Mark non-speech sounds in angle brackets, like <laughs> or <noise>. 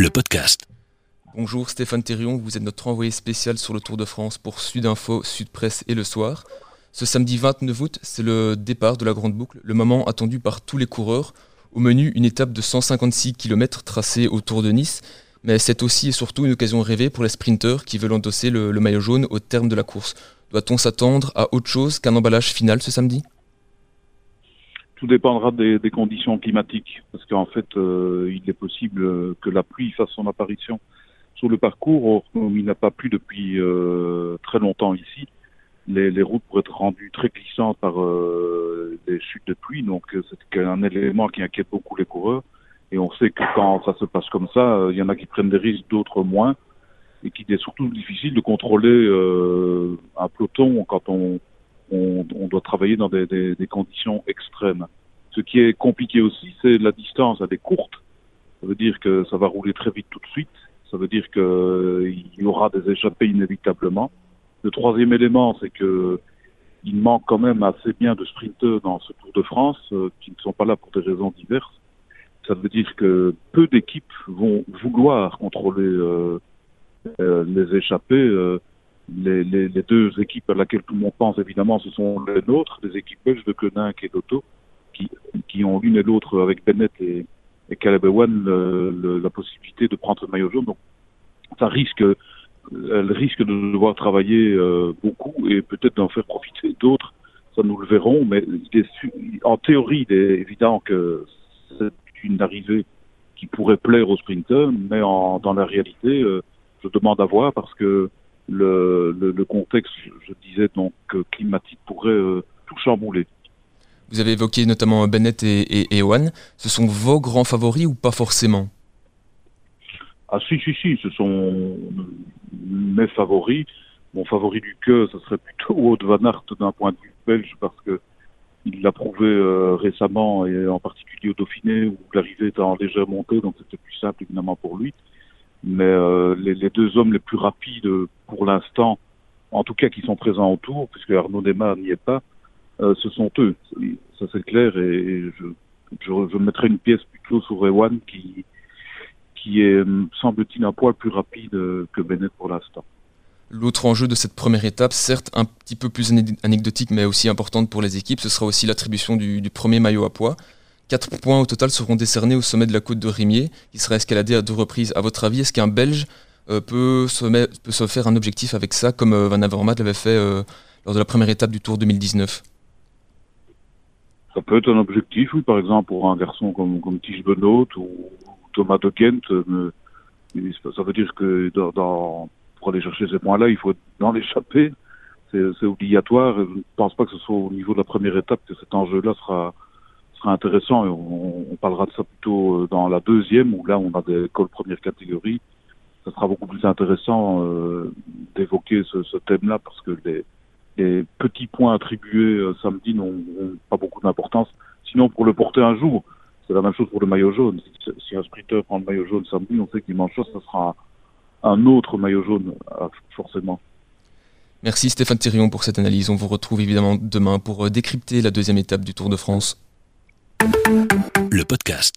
le podcast. Bonjour Stéphane Thérion, vous êtes notre envoyé spécial sur le Tour de France pour Sud Info, Sud Presse et Le Soir. Ce samedi 29 août, c'est le départ de la Grande Boucle, le moment attendu par tous les coureurs. Au menu, une étape de 156 km tracée autour de Nice, mais c'est aussi et surtout une occasion rêvée pour les sprinteurs qui veulent endosser le, le maillot jaune au terme de la course. Doit-on s'attendre à autre chose qu'un emballage final ce samedi? Tout dépendra des, des, conditions climatiques, parce qu'en fait, euh, il est possible que la pluie fasse son apparition sur le parcours. Or, comme il n'a pas plu depuis euh, très longtemps ici, les, les, routes pourraient être rendues très glissantes par euh, des chutes de pluie. Donc, c'est un élément qui inquiète beaucoup les coureurs. Et on sait que quand ça se passe comme ça, il y en a qui prennent des risques, d'autres moins, et qu'il est surtout difficile de contrôler un peloton quand on on, doit travailler dans des, conditions extrêmes. Ce qui est compliqué aussi, c'est la distance, elle est courte. Ça veut dire que ça va rouler très vite tout de suite. Ça veut dire qu'il euh, y aura des échappées inévitablement. Le troisième élément, c'est que il manque quand même assez bien de sprinteurs dans ce Tour de France euh, qui ne sont pas là pour des raisons diverses. Ça veut dire que peu d'équipes vont vouloir contrôler euh les échappées. Euh, les, deux équipes à laquelle tout le monde pense, évidemment, ce sont les nôtres, les équipes belges de Koenig et d'Otto, qui, qui ont l'une et l'autre, avec Bennett et, et Caleb Ewan, la possibilité de prendre le maillot jaune. Donc, ça risque, elle risque de devoir travailler euh, beaucoup et peut-être d'en faire profiter d'autres. Ça, nous le verrons, mais en théorie, il est évident que c'est une arrivée qui pourrait plaire aux sprinteurs, mais en, dans la réalité, euh, je demande à voir parce que le, le, le contexte, je disais donc euh, climatique, pourrait euh, tout chambouler. Vous avez évoqué notamment Bennett et, et, et Owen. Ce sont vos grands favoris ou pas forcément? Ah si, si, si, ce sont mes favoris. Mon favori du cœur, ce serait plutôt <laughs> Wout van Aert d'un point de vue belge parce que il l'a prouvé euh, récemment et en particulier au Dauphiné où l'arrivée était en légère montée, donc c'était plus simple évidemment pour lui mais euh, les, deux hommes les plus rapides pour l'instant, en tout cas qui sont présents autour, puisque Arnaud Desmar n'y est pas, euh, ce sont eux. Ça c'est clair et je, je, je, mettrai une pièce plutôt sur Ewan qui, qui est, semble-t-il, un poil plus rapide que Bennett pour l'instant. L'autre enjeu de cette première étape, certes un petit peu plus anecdotique mais aussi importante pour les équipes, ce sera aussi l'attribution du, du premier maillot à poids. Quatre points au total seront décernés au sommet de la côte de Rimier, qui sera escaladé à deux reprises. À votre avis, est-ce qu'un Belge euh, peut, se faire un objectif avec ça, comme euh, Van Avermaet l'avait fait euh, lors de la première étape du Tour 2019 Ça peut être un objectif, oui, par exemple, pour un garçon comme, comme Tige Benoît ou Thomas de Kent. ça veut dire que pour aller chercher ces points-là, il faut dans l'échappée. C'est obligatoire. Je ne pense pas que ce soit au niveau de la première étape que cet enjeu-là sera sera intéressant et on, parlera de ça plutôt euh, dans la deuxième où là on a des écoles première catégorie. Ça sera beaucoup plus intéressant euh, d'évoquer ce, thème-là parce que les, petits points attribués euh, samedi n'ont pas beaucoup d'importance. Sinon, pour le porter un jour, c'est la même chose pour le maillot jaune. Si, un sprinter prend le maillot jaune samedi, on sait que dimanche soir, ça sera un autre maillot jaune, forcément. Merci Stéphane Thirion pour cette analyse. On vous retrouve évidemment demain pour décrypter la deuxième étape du Tour de France podcast.